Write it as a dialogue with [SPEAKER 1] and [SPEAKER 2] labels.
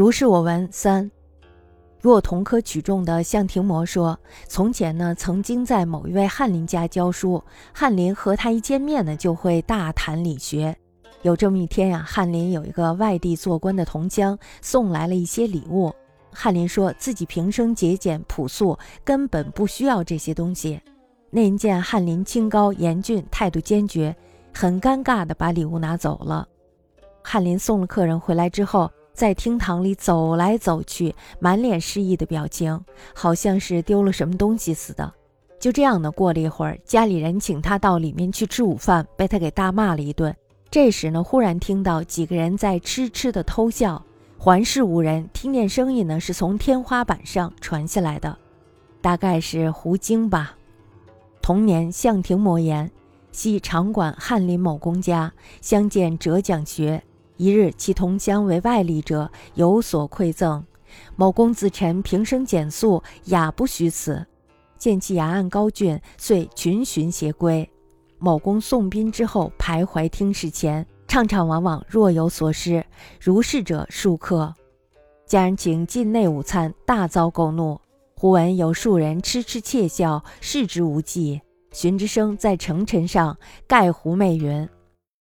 [SPEAKER 1] 如是我闻三。若同科取中的向廷模说：“从前呢，曾经在某一位翰林家教书，翰林和他一见面呢，就会大谈理学。有这么一天呀，翰林有一个外地做官的同乡送来了一些礼物，翰林说自己平生节俭朴素，根本不需要这些东西。那人见翰林清高严峻，态度坚决，很尴尬的把礼物拿走了。翰林送了客人回来之后。”在厅堂里走来走去，满脸失意的表情，好像是丢了什么东西似的。就这样呢，过了一会儿，家里人请他到里面去吃午饭，被他给大骂了一顿。这时呢，忽然听到几个人在痴痴的偷笑，环视无人。听见声音呢，是从天花板上传下来的，大概是胡经吧。同年，向廷谟言：系长管翰林某公家，相见折讲学。一日，其同乡为外吏者有所馈赠，某公子臣平生简素，雅不虚此。见其雅案高峻，遂群寻携归。某公送宾之后，徘徊厅室前，畅畅往往，若有所失。如是者数客。家人请进内午餐，大遭垢怒。忽闻有数人痴痴窃笑，视之无忌。寻之声在城陈上盖胡媚云。